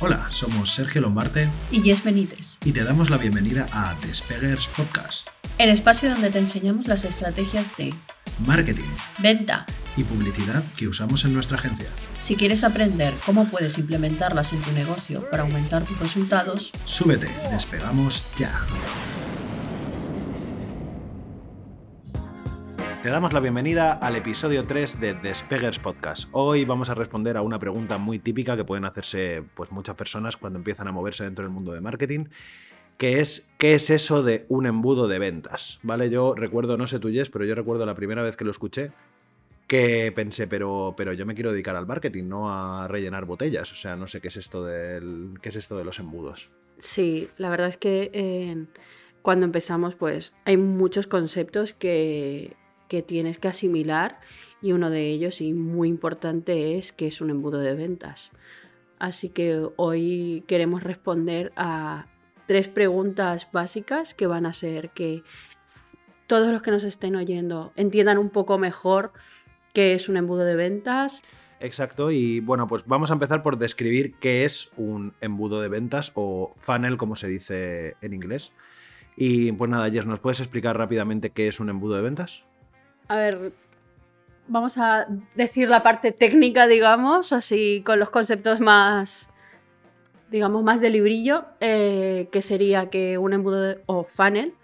Hola, somos Sergio Lombarte y Jess Benítez. y te damos la bienvenida a Despeggers Podcast, El espacio donde te enseñamos las estrategias de marketing venta. y publicidad que usamos en nuestra agencia. Si quieres aprender cómo puedes implementarlas en tu negocio para aumentar tus resultados, Súbete, despegamos ya. Te damos la bienvenida al episodio 3 de Despeggers Podcast. Hoy vamos a responder a una pregunta muy típica que pueden hacerse pues, muchas personas cuando empiezan a moverse dentro del mundo de marketing, que es ¿qué es eso de un embudo de ventas? ¿Vale? Yo recuerdo, no sé tú, Jess, pero yo recuerdo la primera vez que lo escuché que pensé, pero, pero yo me quiero dedicar al marketing, no a rellenar botellas. O sea, no sé qué es esto del, qué es esto de los embudos. Sí, la verdad es que eh, cuando empezamos, pues hay muchos conceptos que, que tienes que asimilar y uno de ellos, y muy importante, es que es un embudo de ventas. Así que hoy queremos responder a tres preguntas básicas que van a hacer que todos los que nos estén oyendo entiendan un poco mejor qué es un embudo de ventas. Exacto, y bueno, pues vamos a empezar por describir qué es un embudo de ventas o funnel, como se dice en inglés. Y pues nada, Jess, ¿nos puedes explicar rápidamente qué es un embudo de ventas? A ver, vamos a decir la parte técnica, digamos, así con los conceptos más, digamos, más de librillo, eh, que sería que un embudo de- o funnel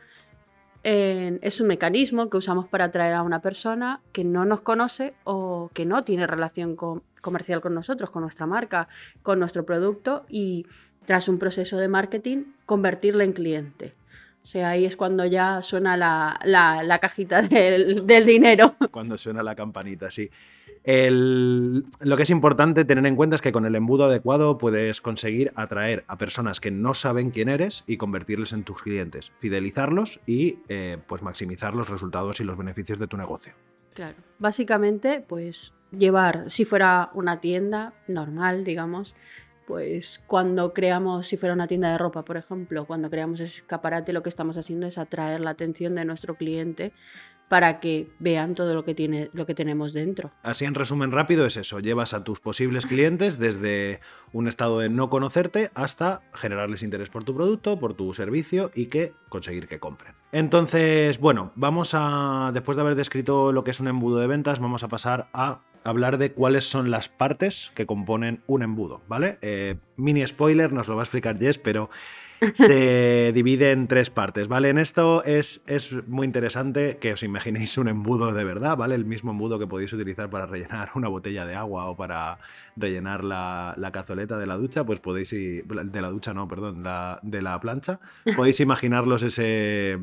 es un mecanismo que usamos para atraer a una persona que no nos conoce o que no tiene relación comercial con nosotros, con nuestra marca, con nuestro producto y tras un proceso de marketing convertirla en cliente. O sea, ahí es cuando ya suena la, la- la cajita del, del dinero. Cuando suena la campanita, sí. El- lo que es importante tener en cuenta es que con el embudo adecuado puedes conseguir atraer a personas que no saben quién eres y convertirles en tus clientes, fidelizarlos y eh, pues maximizar los resultados y los beneficios de tu negocio. Claro. Básicamente, pues llevar, si fuera una tienda normal, digamos, pues cuando creamos, si fuera una tienda de ropa, por ejemplo, cuando creamos escaparate, lo que estamos haciendo es atraer la atención de nuestro cliente para que vean todo lo que, tiene, lo que tenemos dentro. Así en resumen rápido es eso, llevas a tus posibles clientes desde un estado de no conocerte hasta generarles interés por tu producto, por tu servicio y que conseguir que compren. Entonces, bueno, vamos a, después de haber descrito lo que es un embudo de ventas, vamos a pasar a hablar de cuáles son las partes que componen un embudo, ¿vale? Eh, mini spoiler, nos lo va a explicar Jess, pero se divide en tres partes, ¿vale? En esto es, es muy interesante que os imaginéis un embudo de verdad, ¿vale? El mismo embudo que podéis utilizar para rellenar una botella de agua o para rellenar la, la cazoleta de la ducha, pues podéis ir, de la ducha no, perdón, la, de la plancha, podéis imaginarlos ese,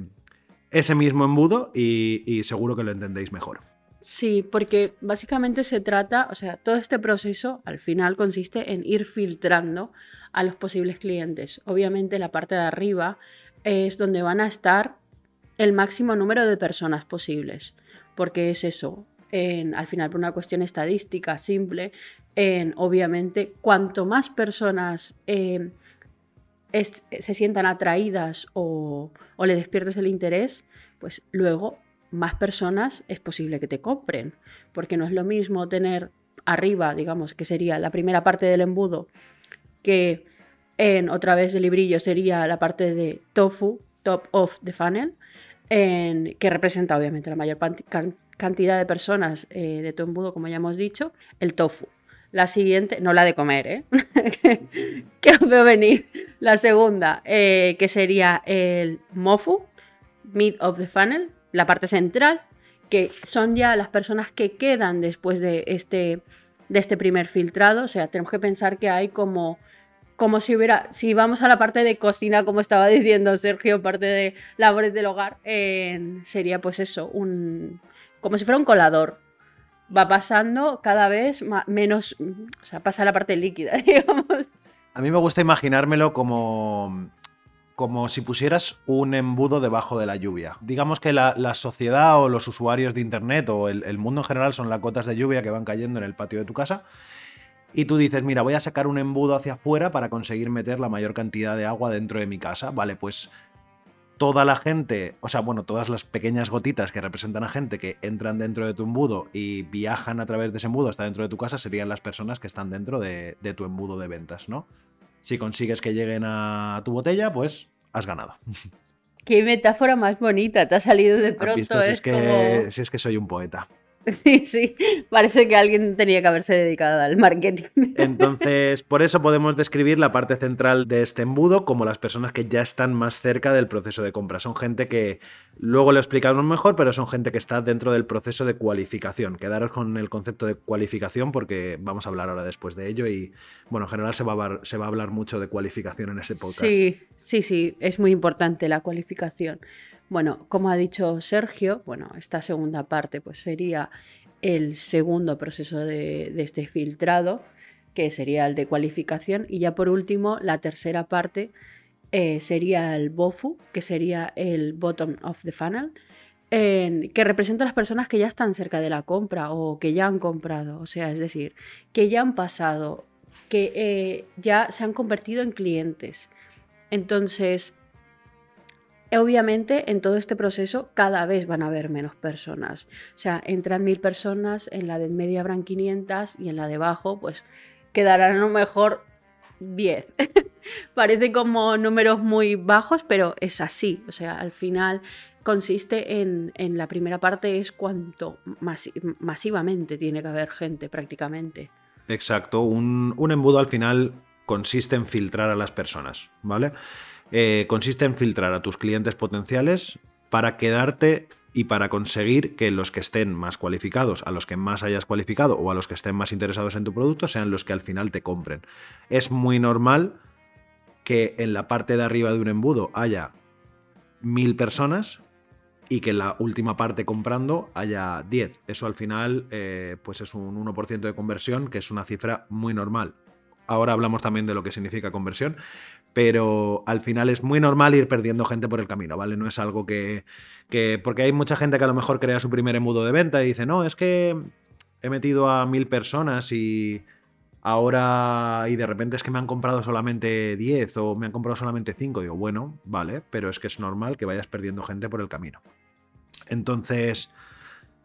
ese mismo embudo y, y seguro que lo entendéis mejor. Sí, porque básicamente se trata, o sea, todo este proceso al final consiste en ir filtrando a los posibles clientes. Obviamente la parte de arriba es donde van a estar el máximo número de personas posibles, porque es eso, en- al final por una cuestión estadística simple, en, obviamente cuanto más personas eh, se sientan atraídas o, o le despiertes el interés, pues luego más personas es posible que te compren, porque no es lo mismo tener arriba, digamos, que sería la primera parte del embudo, que en otra vez del librillo sería la parte de tofu, top of the funnel, en- que representa obviamente la mayor cantidad de personas eh, de tu embudo, como ya hemos dicho, el tofu. La siguiente, no la de comer, ¿eh? que, que os veo venir. La segunda, eh, que sería el mofu, mid of the funnel, la parte central, que son ya las personas que quedan después de este, de este primer filtrado. O sea, tenemos que pensar que hay como, como si hubiera, si vamos a la parte de cocina, como estaba diciendo Sergio, parte de labores del hogar, sería pues eso, un, como si fuera un colador. Va pasando cada vez menos, o sea, pasa la parte líquida, digamos. A mí me gusta imaginármelo como, como si pusieras un embudo debajo de la lluvia. Digamos que la, sociedad o los usuarios de Internet o el, mundo en general son las gotas de lluvia que van cayendo en el patio de tu casa. Y tú dices, mira, voy a sacar un embudo hacia afuera para conseguir meter la mayor cantidad de agua dentro de mi casa. Vale, pues toda la gente, o sea, bueno, todas las pequeñas gotitas que representan a gente que entran dentro de tu embudo y viajan a través de ese embudo hasta dentro de tu casa serían las personas que están dentro de, de tu embudo de ventas, ¿no? Si consigues que lleguen a tu botella, pues has ganado. Qué metáfora más bonita, te ha salido de ¿Has pronto. visto? Si es es, que, como- si es que soy un poeta. Sí, sí, parece que alguien tenía que haberse dedicado al marketing. Entonces, por eso podemos describir la parte central de este embudo como las personas que ya están más cerca del proceso de compra. Son gente que, luego lo explicamos mejor, pero son gente que está dentro del proceso de cualificación. Quedaros con el concepto de cualificación porque vamos a hablar ahora después de ello y, bueno, en general se va a, hablar- se va a hablar mucho de cualificación en este podcast. Sí, sí, sí, es muy importante la cualificación. Bueno, como ha dicho Sergio, bueno, esta segunda parte pues sería el segundo proceso de, este filtrado, que sería el de cualificación. Y ya por último, la tercera parte eh, sería el BOFU, que sería el Bottom of the Funnel, que representa a las personas que ya están cerca de la compra o que ya han comprado. O sea, es decir, que ya han pasado, que eh, ya se han convertido en clientes. Entonces, obviamente en todo este proceso cada vez van a haber menos personas. O sea, entran mil personas, en la de en medio habrán 500 y en la de abajo pues quedarán a lo mejor 10. Parece como números muy bajos, pero es así. O sea, al final consiste en, en la primera parte es cuanto masi- masivamente tiene que haber gente prácticamente. Exacto, un, un embudo al final consiste en filtrar a las personas, ¿vale? Eh, consiste en filtrar a tus clientes potenciales para quedarte y para conseguir que los que estén más cualificados, a los que más hayas cualificado o a los que estén más interesados en tu producto sean los que al final te compren. Es muy normal que en la parte de arriba de un embudo haya mil personas y que en la última parte comprando haya 10. Eso al final eh, pues es un 1% de conversión, que es una cifra muy normal. Ahora hablamos también de lo que significa conversión, pero al final es muy normal ir perdiendo gente por el camino, ¿vale? No es algo que, que... Porque hay mucha gente que a lo mejor crea su primer embudo de venta y dice, no, es que he metido a mil personas y ahora y de repente es que me han comprado solamente 10 o me han comprado solamente 5. Digo, bueno, vale, pero es que es normal que vayas perdiendo gente por el camino. Entonces,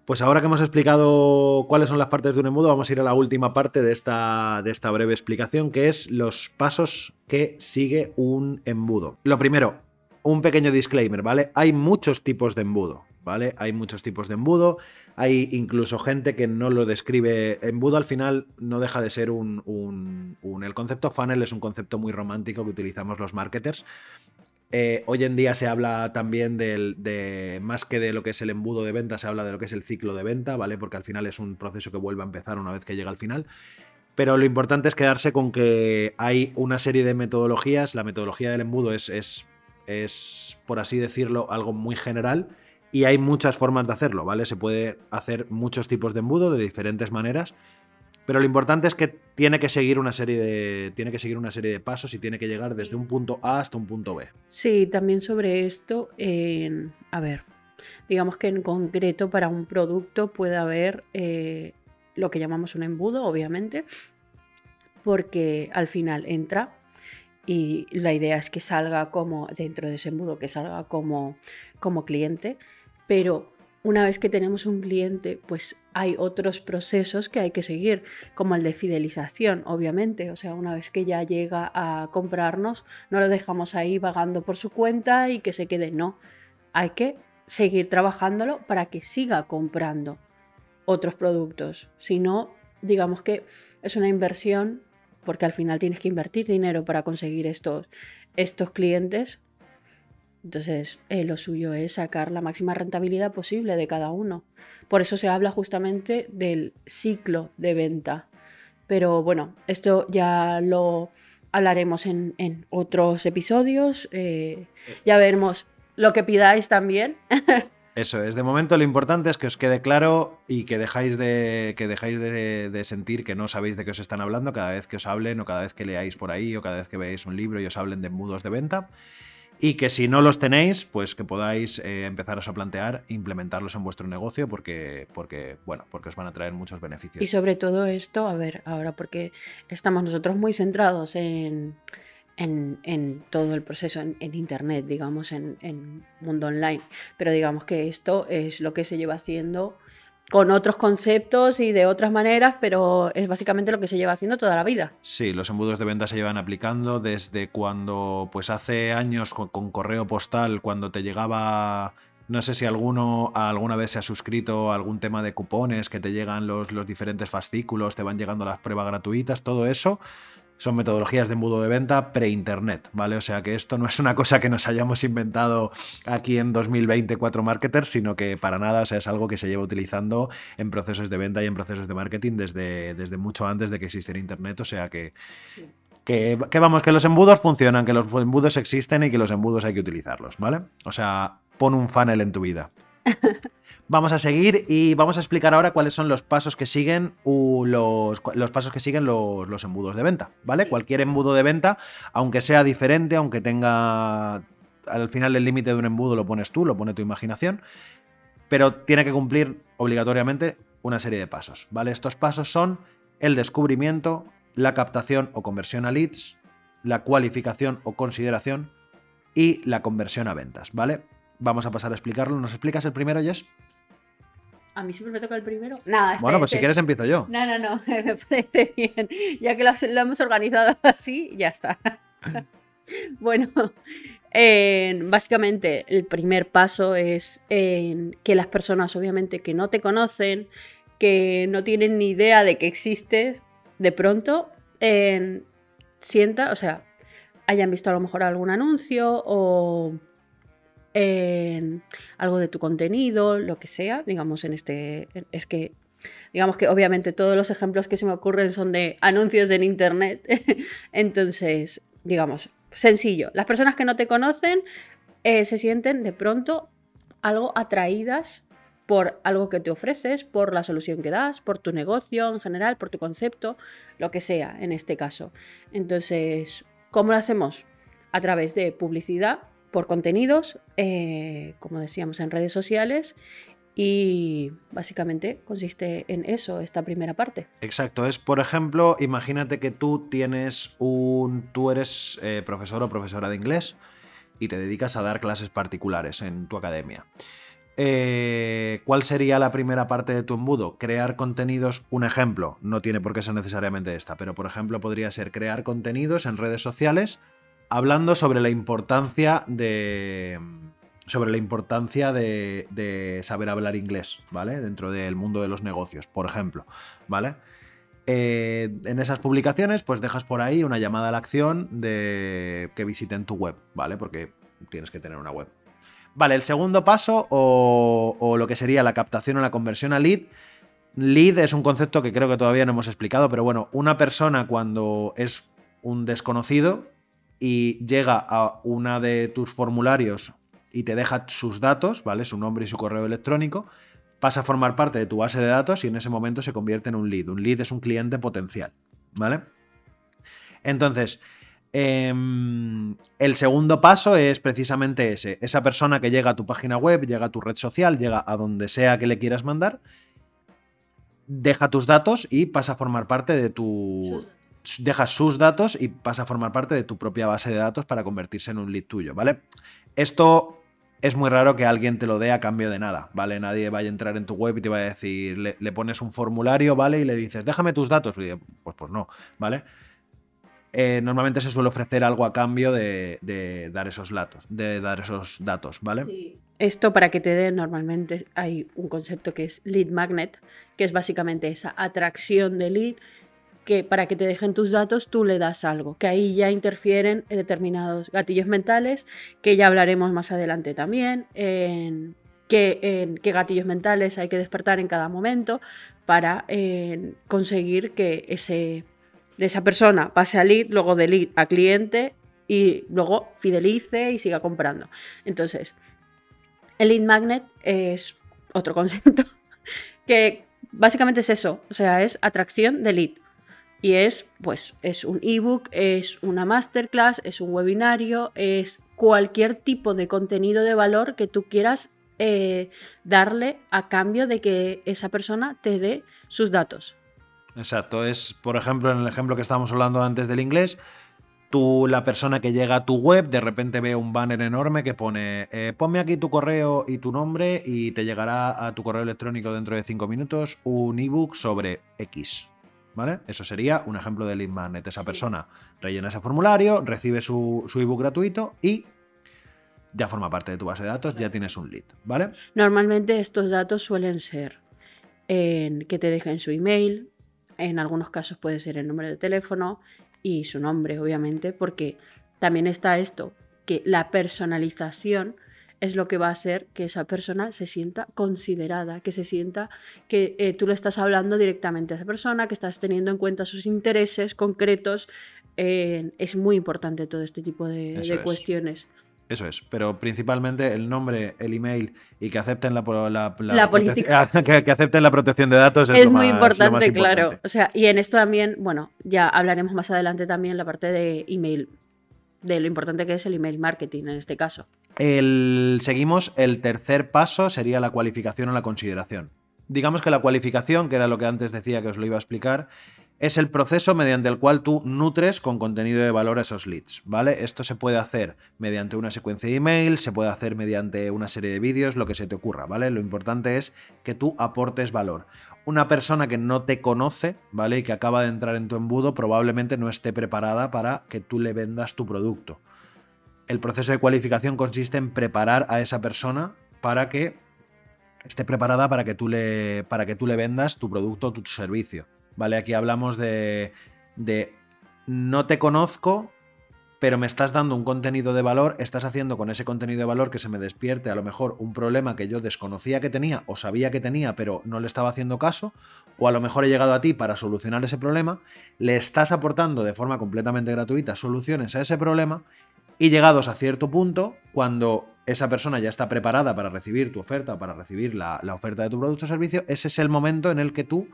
pues ahora que hemos explicado cuáles son las partes de un embudo, vamos a ir a la última parte de esta, de esta breve explicación, que es los pasos que sigue un embudo. Lo primero, un pequeño disclaimer, ¿vale? Hay muchos tipos de embudo, ¿vale? Hay muchos tipos de embudo. Hay incluso gente que no lo describe. Embudo al final no deja de ser un, un- El concepto funnel es un concepto muy romántico que utilizamos los marketers. Eh, hoy en día se habla también del, de, más que de lo que es el embudo de venta, se habla de lo que es el ciclo de venta, ¿vale? Porque al final es un proceso que vuelve a empezar una vez que llega al final. Pero lo importante es quedarse con que hay una serie de metodologías. La metodología del embudo es, es, es, por así decirlo, algo muy general y hay muchas formas de hacerlo, ¿vale? Se puede hacer muchos tipos de embudo de diferentes maneras, pero lo importante es que tiene que seguir una serie de, tiene que seguir una serie de pasos y tiene que llegar desde un punto A hasta un punto B. Sí, también sobre esto, a ver, digamos que en concreto para un producto puede haber eh, lo que llamamos un embudo, obviamente, porque al final entra y la idea es que salga como dentro de ese embudo, que salga como, como cliente, pero una vez que tenemos un cliente, pues hay otros procesos que hay que seguir, como el de fidelización, obviamente. O sea, una vez que ya llega a comprarnos, no lo dejamos ahí vagando por su cuenta y que se quede, no. Hay que seguir trabajándolo para que siga comprando otros productos. Si no, digamos que es una inversión, porque al final tienes que invertir dinero para conseguir estos, estos clientes. Entonces, eh, lo suyo es sacar la máxima rentabilidad posible de cada uno. Por eso se habla justamente del ciclo de venta. Pero bueno, esto ya lo hablaremos en, en otros episodios. eh, ya veremos lo que pidáis también. Eso es, de momento lo importante es que os quede claro y que dejáis de, que dejáis de, de sentir que no sabéis de qué os están hablando cada vez que os hablen o cada vez que leáis por ahí o cada vez que veáis un libro y os hablen de embudos de venta. Y que si no los tenéis, pues que podáis eh, empezaros a plantear implementarlos en vuestro negocio porque, porque, bueno, porque os van a traer muchos beneficios. Y sobre todo esto, a ver, ahora porque estamos nosotros muy centrados en, en, todo el proceso, en, en Internet, digamos, en, en mundo online, pero digamos que esto es lo que se lleva haciendo con otros conceptos y de otras maneras, pero es básicamente lo que se lleva haciendo toda la vida. Sí, los embudos de venta se llevan aplicando desde cuando, pues hace años con, correo postal, cuando te llegaba no sé si alguno alguna vez se ha suscrito a algún tema de cupones, que te llegan los, los, diferentes fascículos, te van llegando las pruebas gratuitas, todo eso son metodologías de embudo de venta pre-internet, ¿vale? O sea que esto no es una cosa que nos hayamos inventado aquí en 2020 cuatro marketers, sino que para nada, o sea, es algo que se lleva utilizando en procesos de venta y en procesos de marketing desde, desde mucho antes de que existiera internet, o sea que, que, que vamos, que los embudos funcionan, que los embudos existen y que los embudos hay que utilizarlos, ¿vale? O sea, pon un funnel en tu vida. Vamos a seguir y vamos a explicar ahora cuáles son los pasos que siguen los, los pasos que siguen los, los, embudos de venta, ¿vale? Cualquier embudo de venta, aunque sea diferente, aunque tenga al final el límite de un embudo lo pones tú, lo pone tu imaginación, pero tiene que cumplir obligatoriamente una serie de pasos, ¿vale? Estos pasos son el descubrimiento, la captación o conversión a leads, la cualificación o consideración y la conversión a ventas, ¿vale? Vamos a pasar a explicarlo. ¿Nos explicas el primero, Jess? A mí siempre me toca el primero. Nada, este, bueno, pues este, si quieres empiezo yo. No, no, no, me parece bien. Ya que lo, lo hemos organizado así, ya está. bueno, eh, básicamente el primer paso es eh, que las personas, obviamente, que no te conocen, que no tienen ni idea de que existes, de pronto eh, sienta, o sea, hayan visto a lo mejor algún anuncio o en algo de tu contenido, lo que sea, digamos, en este, es que, digamos que obviamente todos los ejemplos que se me ocurren son de anuncios en Internet, entonces, digamos, sencillo, las personas que no te conocen eh, se sienten de pronto algo atraídas por algo que te ofreces, por la solución que das, por tu negocio en general, por tu concepto, lo que sea en este caso. Entonces, ¿cómo lo hacemos? A través de publicidad por contenidos, eh, como decíamos, en redes sociales. Y básicamente consiste en eso, esta primera parte. Exacto, es por ejemplo, imagínate que tú tienes un. tú eres eh, profesor o profesora de inglés y te dedicas a dar clases particulares en tu academia. Eh, ¿Cuál sería la primera parte de tu embudo? Crear contenidos, un ejemplo, no tiene por qué ser necesariamente esta, pero por ejemplo podría ser crear contenidos en redes sociales hablando sobre la importancia de. Sobre la importancia de, saber hablar inglés, ¿vale? Dentro del mundo de los negocios, por ejemplo, ¿vale? Eh, en esas publicaciones, pues dejas por ahí una llamada a la acción de que visiten tu web, ¿vale? Porque tienes que tener una web. Vale, el segundo paso, o, o lo que sería la captación o la conversión a lead. Lead es un concepto que creo que todavía no hemos explicado, pero bueno, una persona cuando es un desconocido, y llega a una de tus formularios y te deja sus datos, ¿vale? Su nombre y su correo electrónico, pasa a formar parte de tu base de datos y en ese momento se convierte en un lead. Un lead es un cliente potencial, ¿vale? Entonces, em, el segundo paso es precisamente ese. Esa persona que llega a tu página web, llega a tu red social, llega a donde sea que le quieras mandar, deja tus datos y pasa a formar parte de tu dejas sus datos y pasa a formar parte de tu propia base de datos para convertirse en un lead tuyo, ¿vale? Esto es muy raro que alguien te lo dé a cambio de nada, ¿vale? Nadie vaya a entrar en tu web y te va a decir, le, pones un formulario, ¿vale? Y le dices, déjame tus datos. pues, pues no, ¿vale? Eh, normalmente se suele ofrecer algo a cambio de, dar esos datos, de dar esos datos, ¿vale? Esto para que te den normalmente hay un concepto que es lead magnet, que es básicamente esa atracción de lead que para que te dejen tus datos tú le das algo, que ahí ya interfieren determinados gatillos mentales, que ya hablaremos más adelante también, en qué, gatillos mentales hay que despertar en cada momento para conseguir que ese, esa persona pase a lead, luego de lead a cliente y luego fidelice y siga comprando. Entonces, el lead magnet es otro concepto que básicamente es eso, o sea, es atracción de lead. Y es, pues, es un ebook, es una masterclass, es un webinario, es cualquier tipo de contenido de valor que tú quieras eh, darle a cambio de que esa persona te dé sus datos. Exacto, es, por ejemplo, en el ejemplo que estábamos hablando antes del inglés, Tú, la persona que llega a tu web, de repente ve un banner enorme que pone, eh, ponme aquí tu correo y tu nombre y te llegará a tu correo electrónico dentro de cinco minutos un ebook sobre X. ¿Vale? Eso sería un ejemplo de lead magnet. Esa persona rellena ese formulario, recibe su, su ebook gratuito y ya forma parte de tu base de datos, ya tienes un lead, ¿vale? Normalmente estos datos suelen ser en que te dejen su email, en algunos casos puede ser el número de teléfono y su nombre, obviamente, porque también está esto, que la personalización es lo que va a hacer que esa persona se sienta considerada, que se sienta que eh, tú le estás hablando directamente a esa persona, que estás teniendo en cuenta sus intereses concretos. Eh, es muy importante todo este tipo de, Eso de es. cuestiones. Eso es, pero principalmente el nombre, el email y que acepten la, política. que, que acepten la protección de datos es, Es lo muy más- importante, lo más claro. importante. O sea, y en esto también, bueno, ya hablaremos más adelante también la parte de email, de lo importante que es el email marketing en este caso. El, seguimos, el tercer paso sería la cualificación o la consideración. Digamos que la cualificación, que era lo que antes decía que os lo iba a explicar, es el proceso mediante el cual tú nutres con contenido de valor esos leads, ¿vale? Esto se puede hacer mediante una secuencia de email, se puede hacer mediante una serie de vídeos, lo que se te ocurra, ¿vale? Lo importante es que tú aportes valor. Una persona que no te conoce, ¿vale? Y que acaba de entrar en tu embudo, probablemente no esté preparada para que tú le vendas tu producto. El proceso de cualificación consiste en preparar a esa persona para que esté preparada para que tú le, para que tú le vendas tu producto o tu servicio. ¿Vale? Aquí hablamos de, de no te conozco, pero me estás dando un contenido de valor, estás haciendo con ese contenido de valor que se me despierte a lo mejor un problema que yo desconocía que tenía o sabía que tenía, pero no le estaba haciendo caso, o a lo mejor he llegado a ti para solucionar ese problema, le estás aportando de forma completamente gratuita soluciones a ese problema y llegados a cierto punto, cuando esa persona ya está preparada para recibir tu oferta para recibir la, oferta de tu producto o servicio, ese es el momento en el que tú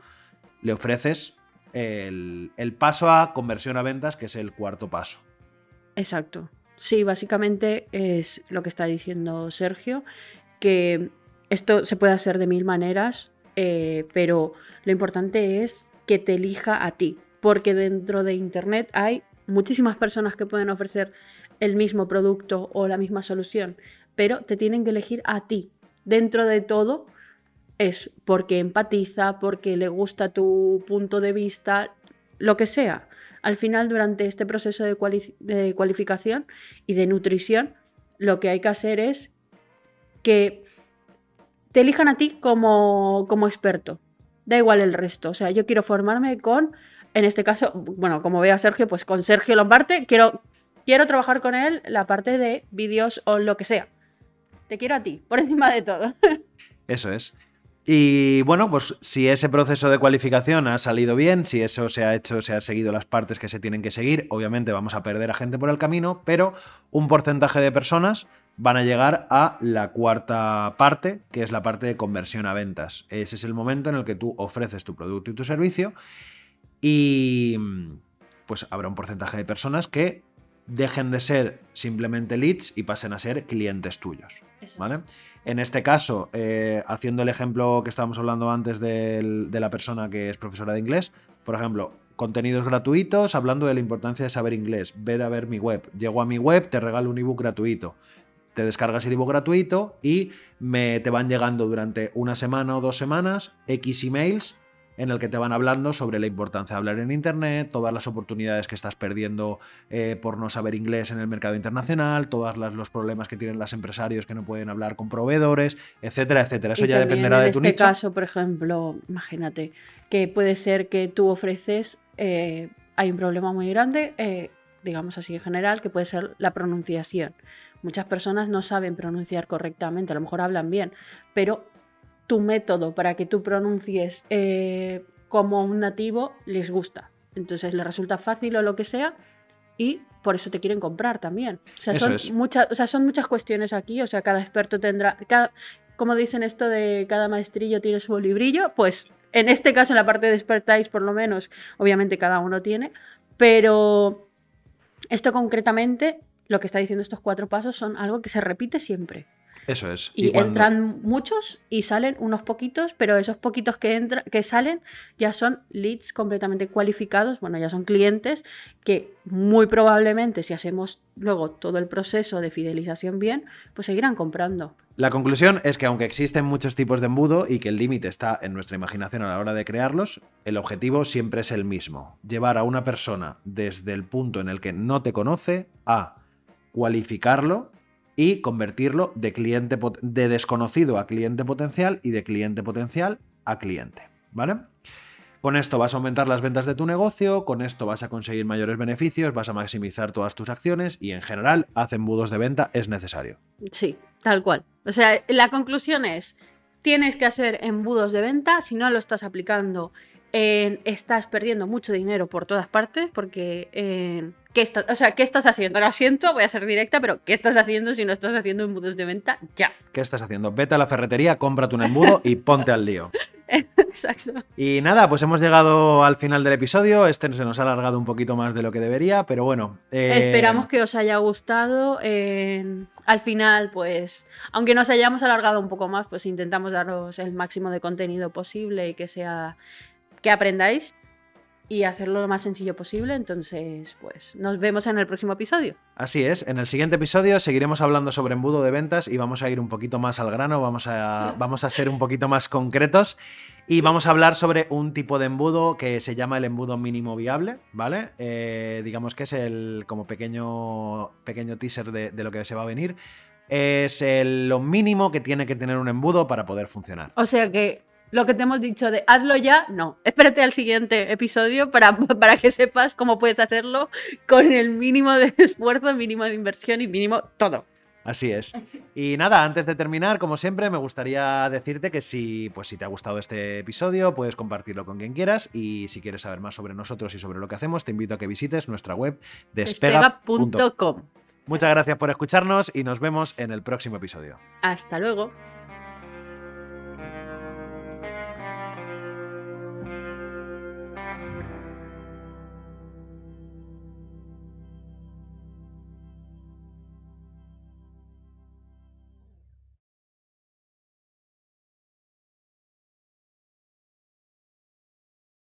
le ofreces el, el paso a conversión a ventas, que es el cuarto paso. Exacto. Sí, básicamente es lo que está diciendo Sergio, que esto se puede hacer de mil maneras, eh, pero lo importante es que te elija a ti, porque dentro de Internet hay muchísimas personas que pueden ofrecer el mismo producto o la misma solución, pero te tienen que elegir a ti. Dentro de todo es porque empatiza, porque le gusta tu punto de vista, lo que sea. Al final, durante este proceso de, cuali- de cualificación y de nutrición, lo que hay que hacer es que te elijan a ti como, como experto. Da igual el resto. O sea, yo quiero formarme con, en este caso, bueno, como veo a Sergio, pues con Sergio Lombarte, quiero, quiero trabajar con él la parte de vídeos o lo que sea. Te quiero a ti, por encima de todo. Eso es. Y bueno, pues si ese proceso de cualificación ha salido bien, si eso se ha hecho, se ha seguido las partes que se tienen que seguir, obviamente vamos a perder a gente por el camino, pero un porcentaje de personas van a llegar a la cuarta parte, que es la parte de conversión a ventas. Ese es el momento en el que tú ofreces tu producto y tu servicio y pues habrá un porcentaje de personas que dejen de ser simplemente leads y pasen a ser clientes tuyos. ¿Vale? En este caso, eh, haciendo el ejemplo que estábamos hablando antes del- de la persona que es profesora de inglés, por ejemplo, contenidos gratuitos hablando de la importancia de saber inglés. Ve a ver mi web. Llego a mi web, te regalo un ebook gratuito. Te descargas el ebook gratuito y me, te van llegando durante una semana o dos semanas X emails en el que te van hablando sobre la importancia de hablar en Internet, todas las oportunidades que estás perdiendo eh, por no saber inglés en el mercado internacional, todos los problemas que tienen los empresarios que no pueden hablar con proveedores, etcétera, etcétera. Eso Y ya dependerá en de tu este nicho. caso, por ejemplo, imagínate que puede ser que tú ofreces, eh, hay un problema muy grande, eh, digamos así en general, que puede ser la pronunciación. Muchas personas no saben pronunciar correctamente, a lo mejor hablan bien, pero tu método para que tú pronuncies eh, como un nativo les gusta. Entonces les resulta fácil o lo que sea y por eso te quieren comprar también. O sea, Eso son, es. muchas, o sea, son muchas cuestiones aquí, o sea, cada experto tendrá, cada, como dicen esto de cada maestrillo tiene su librillo, pues en este caso en la parte de expertise por lo menos, obviamente cada uno tiene, pero esto concretamente, lo que está diciendo estos cuatro pasos son algo que se repite siempre. Eso es. Y, cuando- entran muchos y salen unos poquitos, pero esos poquitos que, entra, que salen ya son leads completamente cualificados, bueno, ya son clientes que muy probablemente si hacemos luego todo el proceso de fidelización bien, pues seguirán comprando. La conclusión es que aunque existen muchos tipos de embudo y que el límite está en nuestra imaginación a la hora de crearlos, el objetivo siempre es el mismo. Llevar a una persona desde el punto en el que no te conoce a cualificarlo y convertirlo de, cliente de desconocido a cliente potencial y de cliente potencial a cliente. ¿Vale? Con esto vas a aumentar las ventas de tu negocio, con esto vas a conseguir mayores beneficios, vas a maximizar todas tus acciones y en general hacer embudos de venta es necesario. Sí, tal cual. O sea, la conclusión es, tienes que hacer embudos de venta, si no lo estás aplicando, estás perdiendo mucho dinero por todas partes, porque... eh, ¿qué, está- o sea, ¿qué estás haciendo? Lo siento, voy a ser directa, pero ¿qué estás haciendo si no estás haciendo embudos de venta? Ya. ¿Qué estás haciendo? Vete a la ferretería, cómprate un embudo y ponte al lío. Exacto. Y nada, pues hemos llegado al final del episodio. Este se nos ha alargado un poquito más de lo que debería, pero bueno. eh, Esperamos que os haya gustado. eh, al final, pues, aunque nos hayamos alargado un poco más, pues intentamos daros el máximo de contenido posible y que sea que aprendáis y hacerlo lo más sencillo posible. Entonces, pues, nos vemos en el próximo episodio. Así es, en el siguiente episodio seguiremos hablando sobre embudo de ventas y vamos a ir un poquito más al grano, vamos a, vamos a ser un poquito más concretos y vamos a hablar sobre un tipo de embudo que se llama el embudo mínimo viable, ¿vale? Eh, digamos que es el como pequeño, pequeño teaser de, de lo que se va a venir. Es el- lo mínimo que tiene que tener un embudo para poder funcionar. O sea que lo que te hemos dicho de hazlo ya, no. Espérate al siguiente episodio para, para que sepas cómo puedes hacerlo con el mínimo de esfuerzo, mínimo de inversión y mínimo todo. Así es. Y nada, antes de terminar, como siempre, me gustaría decirte que si, pues, si te ha gustado este episodio, puedes compartirlo con quien quieras. Y si quieres saber más sobre nosotros y sobre lo que hacemos, te invito a que visites nuestra web despega.com. Despega.com. Muchas gracias por escucharnos y nos vemos en el próximo episodio. Hasta luego.